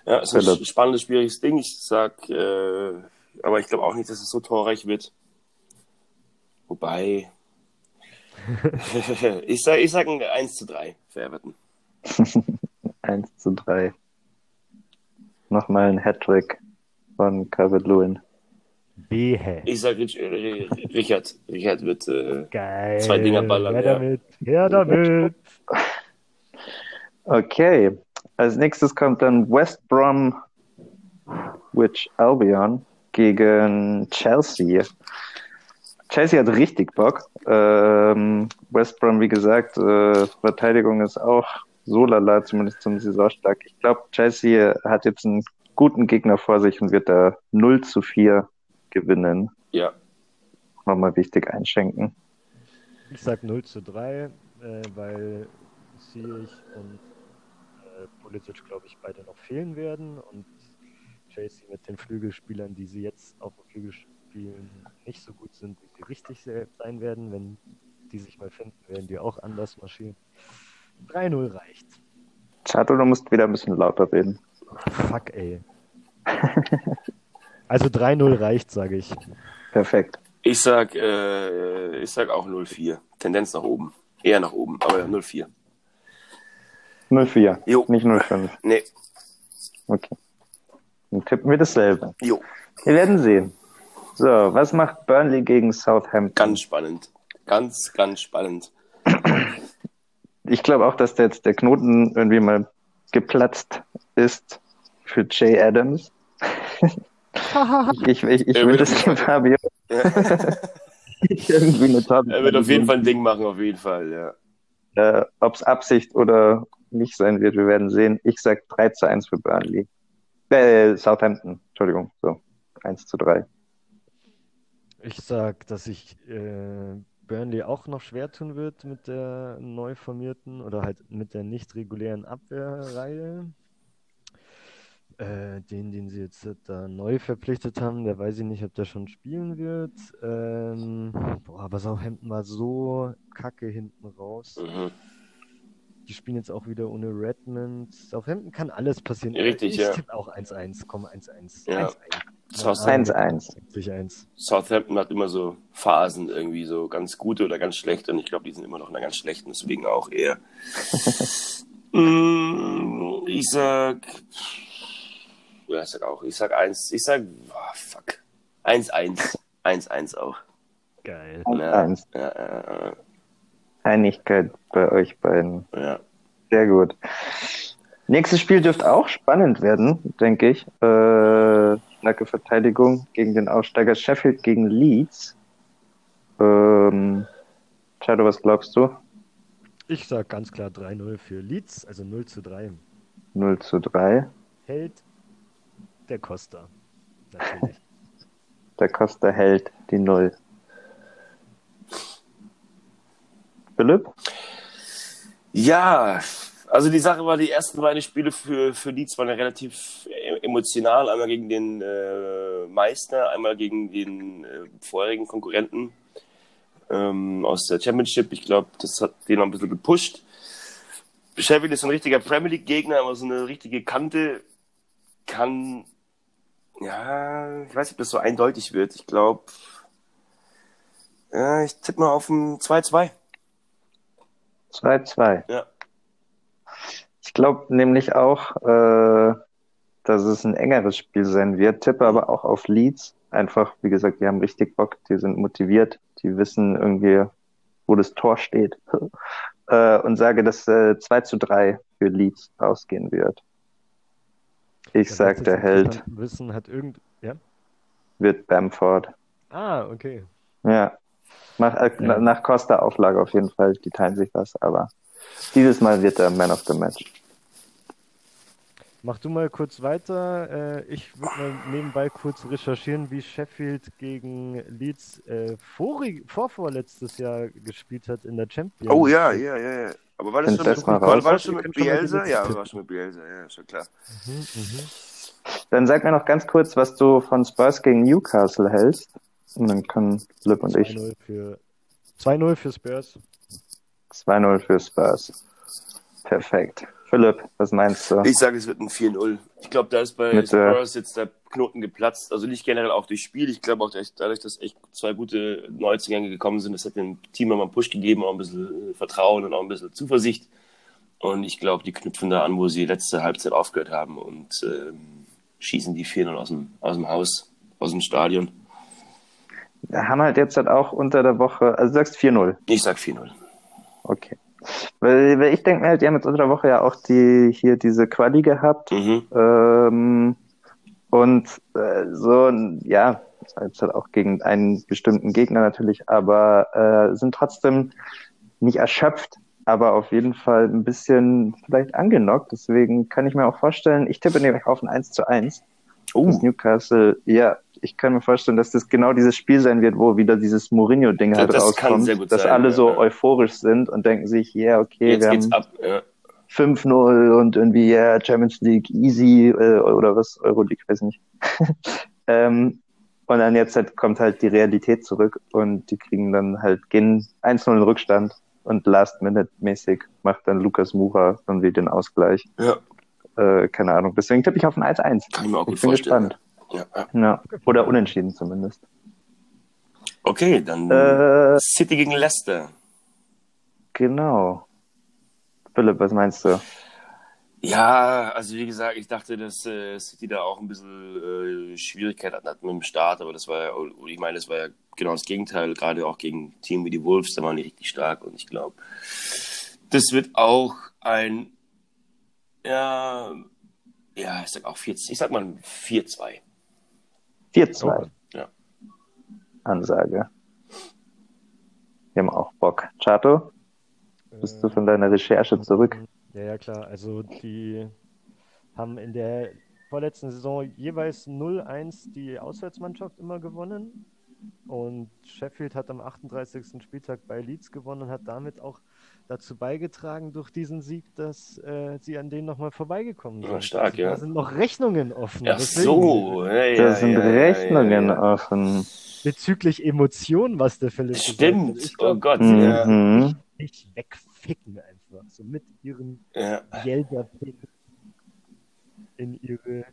Ja, ist ein spannendes, schwieriges Ding. Ich sag, äh, aber ich glaube auch nicht, dass es so torreich wird. Wobei. ich sag, ich sag ein 1 zu 3 für Everton. 1 zu 3. Nochmal ein Hattrick von Calvert-Lewin. Behe. Ich sag Rich, Richard. Richard wird. Äh, Geil. Zwei Dinger ballern, Her ja. damit. Her damit. Okay, als nächstes kommt dann West Brom Witch Albion gegen Chelsea. Chelsea hat richtig Bock. Ähm, West Brom, wie gesagt, äh, Verteidigung ist auch so lala, zumindest zum Saisonstart. Ich glaube, Chelsea hat jetzt einen guten Gegner vor sich und wird da 0 zu 4 gewinnen. ja. Nochmal wichtig einschenken. Ich sag 0 zu 3, äh, weil Ziyech und äh, Pulisic, glaube ich, beide noch fehlen werden und Chelsea mit den Flügelspielern, die sie jetzt auf dem Flügel spielen, nicht so gut sind, wie sie richtig se- sein werden. Wenn die sich mal finden, werden die auch anders marschieren. 3-0 reicht. Chato, du musst wieder ein bisschen lauter reden. Fuck, ey. Also 3-0 reicht, sage ich. Perfekt. Ich sag, äh, ich sag auch 0-4. Tendenz nach oben. Eher nach oben, aber 0-4. 0-4, Jo. nicht 0-5. Nee, Okay. Dann tippen wir dasselbe. jo. Wir werden sehen. So, was macht Burnley gegen Southampton? Ganz spannend. Ganz, ganz spannend. Ich glaube auch, dass der, der Knoten irgendwie mal geplatzt ist für Jay Adams. ich ich, ich, ich will wird- das dem Fabio irgendwie eine Top. Er wird auf jeden Fall ein Ding machen, auf jeden Fall, ja. Äh, Ob es Absicht oder nicht sein wird, wir werden sehen. Ich sag 3 zu 1 für Burnley. Äh, Southampton, Entschuldigung. So, 1 zu 3. Ich sag, dass sich äh, Burnley auch noch schwer tun wird mit der neu formierten oder halt mit der nicht regulären Abwehrreihe. Äh, den, den sie jetzt da neu verpflichtet haben, der weiß ich nicht, ob der schon spielen wird. Ähm, boah, aber Southampton war so kacke hinten raus. Mhm. Die spielen jetzt auch wieder ohne Redmond. Southampton kann alles passieren. Richtig, ich ja. tippe auch 1-1. Komm, 1-1. Ja. 1-1. Southampton, 1-1. 1-1. Southampton hat immer so Phasen irgendwie, so ganz gute oder ganz schlechte. Und ich glaube, die sind immer noch in einer ganz schlechten, deswegen auch eher. Mm, ich sag. Ja, ich sag auch. Ich sag eins. Ich sag. Oh, fuck. 1-1. 1-1 auch. Geil. 1-1. Ja, ja, ja, Einigkeit bei euch beiden. ja. Sehr gut. Nächstes Spiel dürfte auch spannend werden, denke ich. Äh, starke Verteidigung gegen den Aufsteiger Sheffield gegen Leeds. Ähm, Shadow, was glaubst du? Ich sag ganz klar 3-0 für Leeds, also 0 zu 3. 0 zu 3. Hält der Costa. Natürlich. Der Costa hält die Null. Philipp? Ja, also die Sache war, die ersten beiden Spiele für, für Leeds waren ja relativ emotional. Einmal gegen den äh, Meister, einmal gegen den äh, vorherigen Konkurrenten. ähm, aus der Championship. Ich glaube, das hat den noch ein bisschen gepusht. Sheffield ist ein richtiger Premier League-Gegner, aber so eine richtige Kante kann, ja, ich weiß nicht, ob das so eindeutig wird. Ich glaube, ja, ich tippe mal auf ein 2-2. 2-2. Ja. Ich glaube nämlich auch, äh, dass es ein engeres Spiel sein wird, tippe aber auch auf Leeds. Einfach, wie gesagt, die haben richtig Bock, die sind motiviert, die wissen irgendwie, wo das Tor steht. äh, und sage, dass äh, 2 zu 3 für Leeds ausgehen wird. Ich Ja, sag, der Held Wissen hat irgend. Ja? wird Bamford. Ah, okay. Ja. Nach, äh, Ja. nach Costa-Auflage auf jeden Fall, die teilen sich was, aber dieses Mal wird er Man of the Match. Mach du mal kurz weiter. Äh, ich würde mal nebenbei kurz recherchieren, wie Sheffield gegen Leeds äh, vorvorletztes Jahr gespielt hat in der Champions. Oh ja, ja, ja, ja. Aber war das schon mit, war, war das schon mit Bielsa? Ja, war schon mit Bielsa, ja, schon klar. Mhm, mhm. Dann sag mir noch ganz kurz, was du von Spurs gegen Newcastle hältst. Und dann können Philipp und ich 2-0 für 2-0 für Spurs. 2-0 für Spurs. Perfekt. Philipp, was meinst du? Ich sage, es wird ein 4-0. Ich glaube, da ist bei Mit, Spurs jetzt der Knoten geplatzt. Also nicht generell auch durch Spiel. Ich glaube auch dadurch, dass echt zwei gute Neuzugänge gekommen sind, das hat dem Team nochmal einen Push gegeben, auch ein bisschen äh, Vertrauen und auch ein bisschen Zuversicht. Und ich glaube, die knüpfen da an, wo sie letzte Halbzeit aufgehört haben und ähm, schießen die 4-0 aus dem, aus dem Haus, aus dem Stadion. Wir haben halt jetzt halt auch unter der Woche, also du sagst 4-0. Ich sag 4-0. Okay. Weil, weil ich denke mir halt, die haben jetzt unter der Woche ja auch die hier diese Quali gehabt. Mhm. Ähm, und äh, so, ja, jetzt halt auch gegen einen bestimmten Gegner natürlich, aber äh, sind trotzdem nicht erschöpft, aber auf jeden Fall ein bisschen vielleicht angenockt. Deswegen kann ich mir auch vorstellen, ich tippe nämlich auf ein 1 zu 1. Oh, Newcastle, ja, ich kann mir vorstellen, dass das genau dieses Spiel sein wird, wo wieder dieses Mourinho-Ding Ja, halt das rauskommt, gut dass sein, alle ja, so ja. euphorisch sind und denken sich, ja, okay, jetzt wir haben ab. Ja. 5-0 und irgendwie, ja, Champions League easy äh, oder was, Euroleague, weiß nicht. ähm, und dann jetzt halt kommt halt die Realität zurück und die kriegen dann halt, gehen 1-0 in Rückstand und Last-Minute-mäßig macht dann Lukas Mura irgendwie den Ausgleich. ja, Äh, keine Ahnung. Deswegen tippe ich auf ein 1-1. kann ich mir auch gut Ich bin vorstellen. gespannt. Ja, ja. Oder unentschieden zumindest. Okay, dann Äh, City gegen Leicester. genau. Philipp, was meinst du? Ja, also wie gesagt, ich dachte, dass äh, City da auch ein bisschen äh, Schwierigkeit hat, mit dem Start, aber das war ja, ich meine, das war ja genau das Gegenteil, gerade auch gegen Team wie die Wolves, da waren die richtig stark und ich glaube, das wird auch ein, ja, ja, ich sag auch 4, ich sag mal ein 4-2. 4-2. Ja. Ansage. Wir haben auch Bock. Chato, bist du von deiner Recherche zurück? Ja, ja, klar. Also die haben in der vorletzten Saison jeweils 0-1 die Auswärtsmannschaft immer gewonnen. Und Sheffield hat am 38. Spieltag bei Leeds gewonnen und hat damit auch dazu beigetragen, durch diesen Sieg, dass äh, sie an denen nochmal vorbeigekommen Ja, sind. stark, also, ja. Da sind noch Rechnungen offen. Ach Deswegen, so, ja, ja, Da sind ja, ja, Rechnungen ja, ja. offen. Bezüglich Emotionen, was der Philipp. Stimmt, Ich oh Gott, ja. Mhm. nicht wegficken einfach. So mit ihren ja. Gelder in ihre.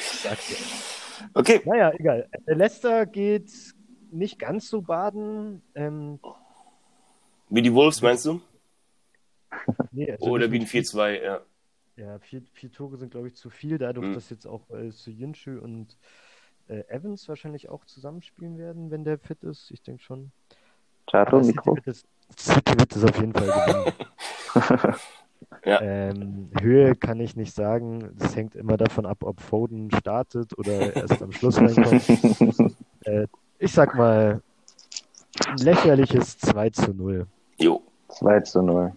Sagt ihr. Okay, Naja, egal. Der Leicester geht nicht ganz so baden. Ähm, wie die Wolves meinst du? nee, also Oder wie ein mit 4-2, ja. Ja, vier, vier Tore sind, glaube ich, zu viel, dadurch, Mhm. dass jetzt auch äh, Suyunshu und äh, Evans wahrscheinlich auch zusammenspielen werden, wenn der fit ist. Ich denke schon. Chato, Mikro. wird, es, City wird es auf jeden Fall gewinnen. Ja. Ähm, Höhe kann ich nicht sagen. Das hängt immer davon ab, ob Foden startet oder erst am Schluss reinkommt. Äh, ich sag mal, lächerliches 2 zu 0. Jo. 2 zu 0.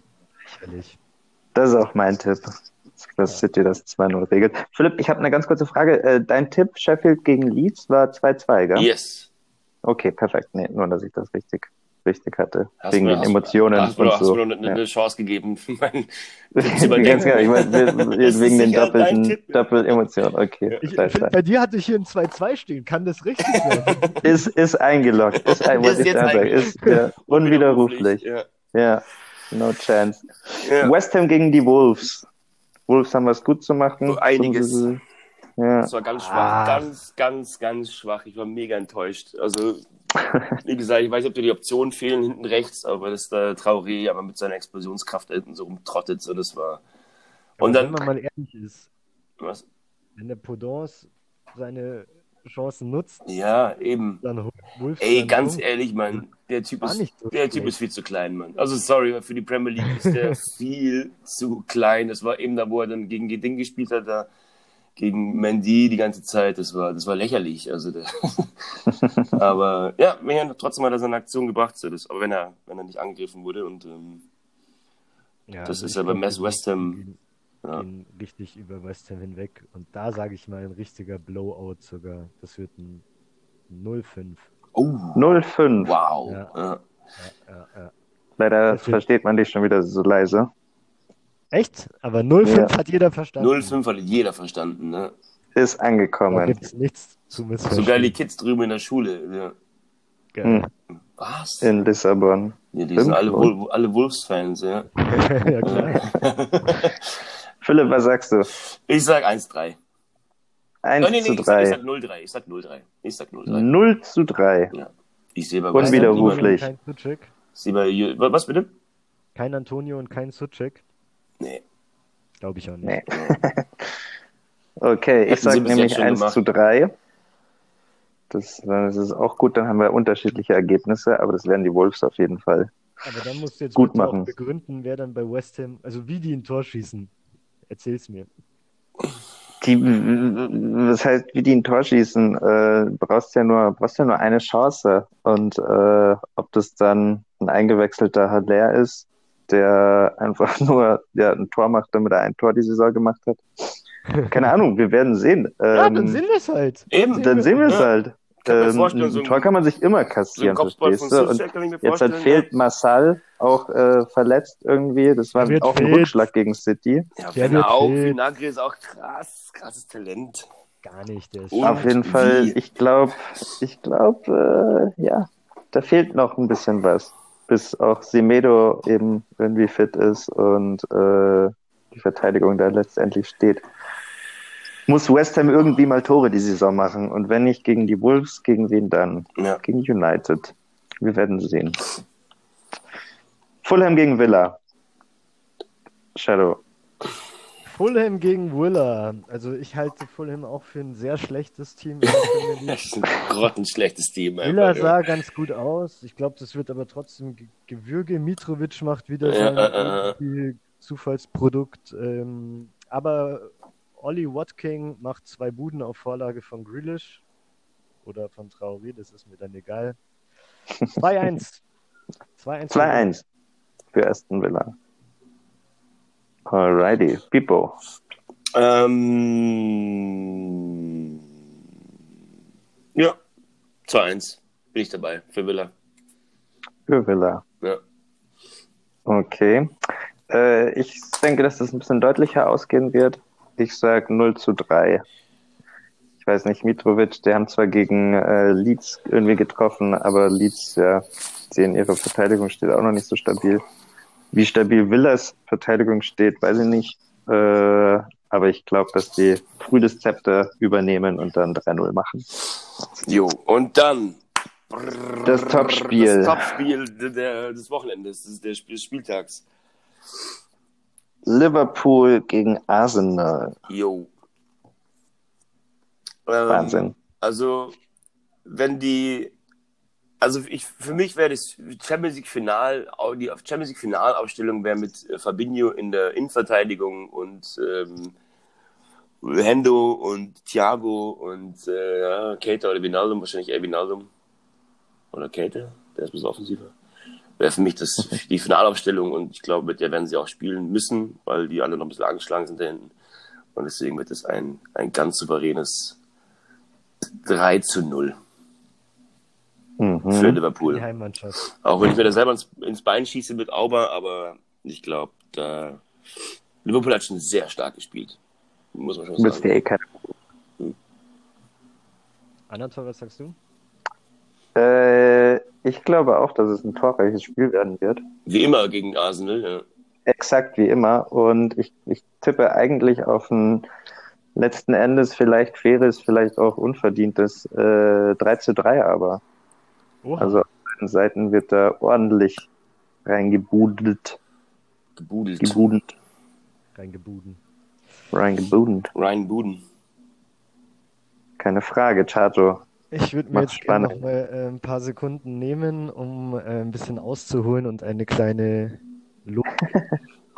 Lächerlich. Das ist auch mein Tipp. Dass City das 2-0 regelt. Philipp, ich habe eine ganz kurze Frage. Äh, Dein Tipp Sheffield gegen Leeds war 2-2, gell? Yes. Okay, perfekt. Nee, nur, dass ich das richtig, wichtig hatte. Hast wegen mir- den hast- Emotionen hast, und hast so. mir noch eine, Ja. eine Chance gegeben, mein Ganz genau, ich meine, wegen den doppelten. Doppelemotionen. Okay, Ich, ich, stark. bei dir hatte ich hier ein 2-2 stehen. Kann das richtig sein? Ist, ist eingeloggt. Ist, ein, Ist ich jetzt sagen, eingeloggt. ist ja, unwiderruflich. Ja. Ja, no chance. Ja. West Ham gegen die Wolves. Wolves haben was gut zu machen. So einiges. Ja. Das war ganz schwach, Ah. ganz, ganz, ganz schwach. Ich war mega enttäuscht. Also, wie gesagt, ich weiß nicht, ob dir die Optionen fehlen hinten rechts, aber das der Traoré aber mit seiner Explosionskraft da hinten so rumtrottet, so das war. Und dann, wenn man mal ehrlich ist, was? wenn der Podence seine Chancen nutzt, Ja, eben. dann Wolves Ey, seinen ganz Punkt. ehrlich, Mann, der Typ ist, so der Typ ist viel zu klein, Mann. Also sorry, für die Premier League ist der viel zu klein. Das war eben da, wo er dann gegen Ding gespielt hat, da gegen Mendy die ganze Zeit. Das war, das war lächerlich. Also der, aber ja, trotzdem hat er seine Aktion gebracht. So das, aber wenn er, wenn er nicht angegriffen wurde und ähm, Ja, das also ist ja bei Mess West Ham. Ja. richtig über West Ham hinweg. Und da sage ich mal ein richtiger Blowout sogar. Das wird ein 0-5. Oh, 0-5. wow. Ja. Ja. Ja, ja. Leider versteht man dich schon wieder so leise. Echt? Aber 0-5 Ja. hat jeder verstanden. 0,5 hat jeder verstanden. Ne? Ist Da angekommen. gibt es nichts zu missverstehen. Sogar die Kids drüben in der Schule. Ja. Geil. Was? In Lissabon. Ja, die sind alle, Wol alle Wolves-Fans, ja. ja, klar. Philipp, was sagst du? Ich sag 1-3. 1 Oh, nee, nee, zu ich sag, ich 3. sag 0-3. Ich sag 0-3. Ich sag 0-3. 0 zu 3. Ich sehe bei Und West Ham wieder niemanden- Ruflich. Kein Suchek. Ich sehe bei, was bitte? Kein Antonio und kein Suchek. Nee. Glaube ich auch nicht. Nee. Okay, ich sage nämlich jetzt schon 1 gemacht. zu 3. Das, das ist auch gut, dann haben wir unterschiedliche Ergebnisse, aber das werden die Wolves auf jeden Fall. Aber dann musst du jetzt Gut machen. begründen, wer dann bei West Ham, also wie die ein Tor schießen. Erzähl's mir. Die, das heißt, wie die ein Tor schießen, äh, brauchst ja nur, brauchst ja nur eine Chance. Und äh, ob das dann ein eingewechselter Haller ist, der einfach nur ja, ein Tor macht, damit er ein Tor die Saison gemacht hat. Keine Ahnung, wir werden sehen. ja, Ähm, dann sehen wir es halt. Eben, dann sehen wir es Ja. halt. Ähm, so ein ein- Tor kann man sich immer So ein kassieren, von verstehst du? Und jetzt hat fehlt Massal auch äh, verletzt irgendwie. Das war auch ein fit. Rückschlag gegen City. Ja, fit. Vinagre ist auch krass, krasses Talent. Gar nicht. Auf jeden Fall, wie? ich glaube, ich glaube, äh, ja, da fehlt noch ein bisschen was, bis auch Semedo eben irgendwie fit ist und äh, die Verteidigung da letztendlich steht. Muss West Ham irgendwie mal Tore die Saison machen und wenn nicht gegen die Wolves, gegen wen dann? Ja. Gegen United. Wir werden sehen. Fulham gegen Villa. Shadow. Fulham gegen Willa. Also ich halte Fulham auch für ein sehr schlechtes Team. Das ist ein grottenschlechtes Team. Villa einfach, ja. sah ganz gut aus. Ich glaube, das wird aber trotzdem Ge- Gewürge. Mitrovic macht wieder Ja, sein äh, äh. irgendwie Zufallsprodukt. Ähm, aber Ollie Watking macht zwei Buden auf Vorlage von Grealish oder von Traoré, das ist mir dann egal. 2-1. 2-1. 2-1 für Aston Villa. Alrighty. Pipo. Ähm, ja, 2-1. Bin ich dabei für Villa. Für Villa. Ja. Okay. Äh, ich denke, dass das ein bisschen deutlicher ausgehen wird. Ich sage 0 zu 3. Ich weiß nicht, Mitrovic, die haben zwar gegen äh, Leeds irgendwie getroffen, aber Leeds, ja, sehen ihre Verteidigung steht auch noch nicht so stabil. Wie stabil Villas Verteidigung steht, weiß ich nicht. Äh, aber ich glaube, dass die früh das Zepter übernehmen und dann 3-0 machen. Jo, und dann Das Topspiel. Das Topspiel des Wochenendes, des, des Spiel- des Spieltags. Liverpool gegen Arsenal. Jo. Ähm, Wahnsinn. Also, wenn die, also ich, für mich wäre das Champions League Final, die Champions League Finalaufstellung wäre mit äh, Fabinho in der Innenverteidigung und ähm, Hendo und Thiago und äh, ja, Keita oder Vinaldum, wahrscheinlich eher Vinaldum. Oder Keita, der ist ein bisschen offensiver. Wäre für mich das, die Finalaufstellung und ich glaube, mit der werden sie auch spielen müssen, weil die alle noch ein bisschen angeschlagen sind da hinten. Und deswegen wird es ein, ein ganz souveränes 3 zu 0. Mhm. für Die Liverpool. Heimmannschaft. Auch wenn ich mir da selber ins, ins Bein schieße mit Auber, aber ich glaube, da Liverpool hat schon sehr stark gespielt. Muss man schon Du bist ja sagen. eh kein Anatol, was sagst du? Äh, ich glaube auch, dass es ein torreiches Spiel werden wird. Wie immer gegen Arsenal. Ja. Exakt wie immer. Und ich, ich tippe eigentlich auf ein letzten Endes vielleicht faires, vielleicht auch unverdientes äh, 3 zu 3 aber. Oha. Also auf beiden Seiten wird da ordentlich reingebudelt. Gebudelt. Gebudelt. Reingebuden. Reingebudelt. Ryan Buden. Keine Frage, Chato. Ich würde mir jetzt gerne noch mal äh, ein paar Sekunden nehmen, um äh, ein bisschen auszuholen und eine kleine Lob.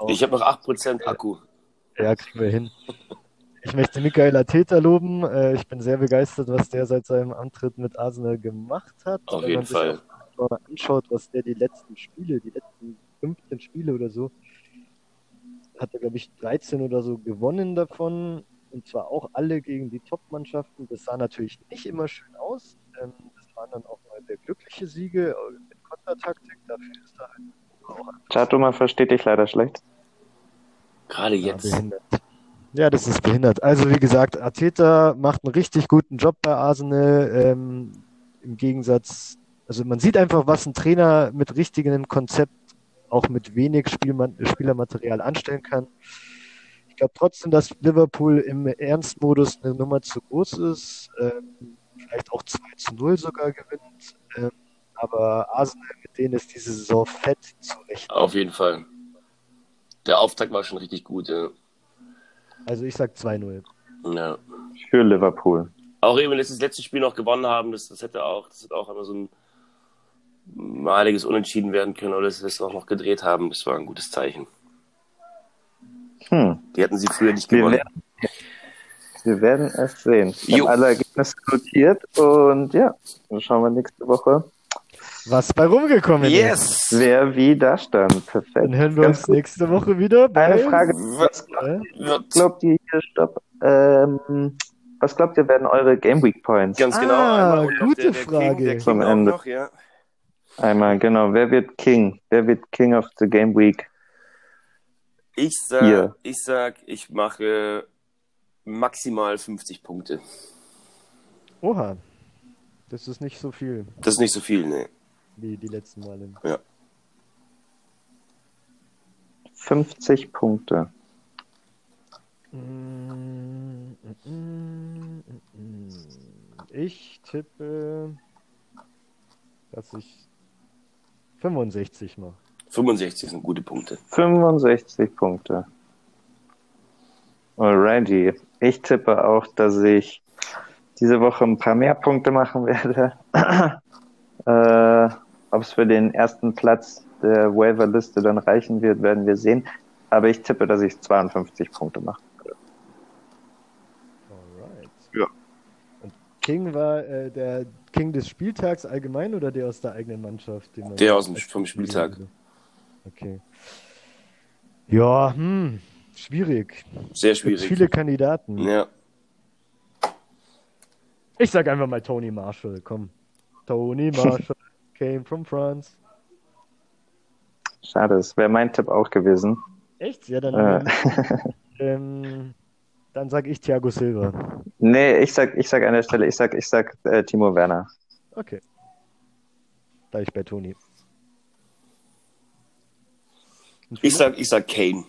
Ich habe noch 8% Akku. Ja, kriegen wir hin. Ich möchte Michael Arteta loben. Äh, ich bin sehr begeistert, was der seit seinem Antritt mit Arsenal gemacht hat. Auf Wenn jeden man sich Fall. auch mal anschaut, was der die letzten Spiele, die letzten 15 Spiele oder so, hat er, glaube ich, 13 oder so gewonnen davon. Und zwar auch alle gegen die Top-Mannschaften. Das sah natürlich nicht immer schön aus. Ähm, das waren dann auch mal sehr glückliche Siege äh, mit Kontertaktik. Dafür ist er halt auch Chato, man versteht dich leider schlecht. Gerade Ja, jetzt. behindert. Ja, das ist behindert. Also wie gesagt, Arteta macht einen richtig guten Job bei Arsenal. Ähm, Im Gegensatz, also man sieht einfach, was ein Trainer mit richtigem Konzept, auch mit wenig Spielman Spielermaterial anstellen kann. Ich glaube trotzdem, dass Liverpool im Ernstmodus eine Nummer zu groß ist. Ähm, vielleicht auch 2 zu 0 sogar gewinnt. Ähm, aber Arsenal, mit denen ist diese Saison fett zurecht. Auf jeden Fall. Der Auftakt war schon richtig gut. Ja. Also ich sag 2-0. Ja. Für Liverpool. Auch eben, wenn wir das letzte Spiel noch gewonnen haben, das, das hätte auch, das hätte auch immer so ein maliges Unentschieden werden können oder dass wir es auch noch gedreht haben. Das war ein gutes Zeichen. Hm. Die hätten sie früher nicht Wir gewonnen. werden, wir werden es sehen. Ich habe alle Ergebnisse notiert und ja, dann schauen wir nächste Woche, Was bei rumgekommen ist. Yes! wer wie da stand. Perfekt. Dann hören wir Ganz uns gut. nächste Woche wieder bei. Eine Frage. Was Äh? Wird glaubt ihr hier? Stopp. Ähm, was glaubt ihr werden eure Game Week Points? ganz genau. Ah, einmal gute der, der Frage. King, der King Zum Ende. noch, ja. Einmal, genau. Wer wird King? Wer wird King of the Game Week? Ich sag, Hier. ich sag, ich mache maximal 50 Punkte. Oha. Das ist nicht so viel Das ist nicht so viel, ne. Wie die letzten Male. 50 Punkte. Ich tippe, dass ich 65 mache. 65 sind gute Punkte. 65 Punkte. Alrighty. Ich tippe auch, dass ich diese Woche ein paar mehr Punkte machen werde. äh, Ob es für den ersten Platz der Waiver-Liste dann reichen wird, werden wir sehen. Aber ich tippe, dass ich 52 Punkte mache. Alright. Ja. Und King war äh, der King des Spieltags allgemein oder der aus der eigenen Mannschaft? den man- Der aus dem, vom Spieltag. Okay. Ja, hm, schwierig. Sehr schwierig. viele Kandidaten. Ja. Ich sag einfach mal Tony Marshall, komm. Tony Marshall came from France. Schade, es wäre mein Tipp auch gewesen. Echt? Ja, dann, Äh, ähm, dann sag ich Thiago Silva. nee, ich sag, ich sag an der Stelle, ich sag, ich sag äh, Timo Werner. Okay. Da ich bei Toni. Ich sag, ich sag Kane.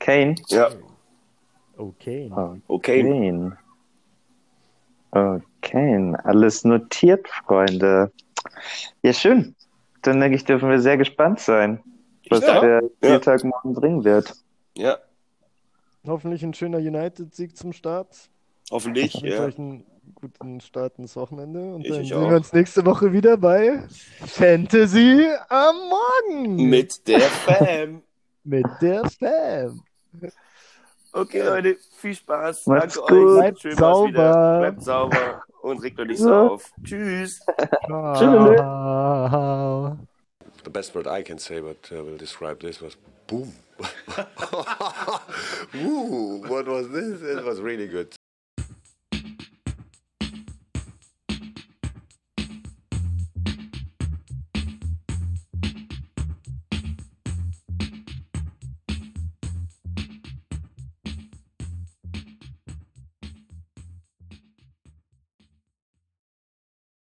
Kane. Ja. Okay. Oh, Okay. Kane. Okay, alles notiert, Freunde. Ja, schön. Dann denke ich, dürfen wir sehr gespannt sein, was Ja. der Spieltag morgen bringen wird. Ja. Hoffentlich ein schöner United-Sieg zum Start. Hoffentlich. Ich wünsche Ja. euch einen guten Start ins Wochenende. Und Ich dann euch sehen auch. wir uns nächste Woche wieder bei Fantasy am Morgen. Mit der Fam. Mit der Spam. Okay, Leute, viel Spaß. Macht's Danke gut. euch. Bleibt Schön war's sauber. Wieder. Bleibt sauber und regt euch nicht so auf. Tschüss. Ciao. The best word I can say, but uh, will describe this was boom. Ooh, what was this? It was really good.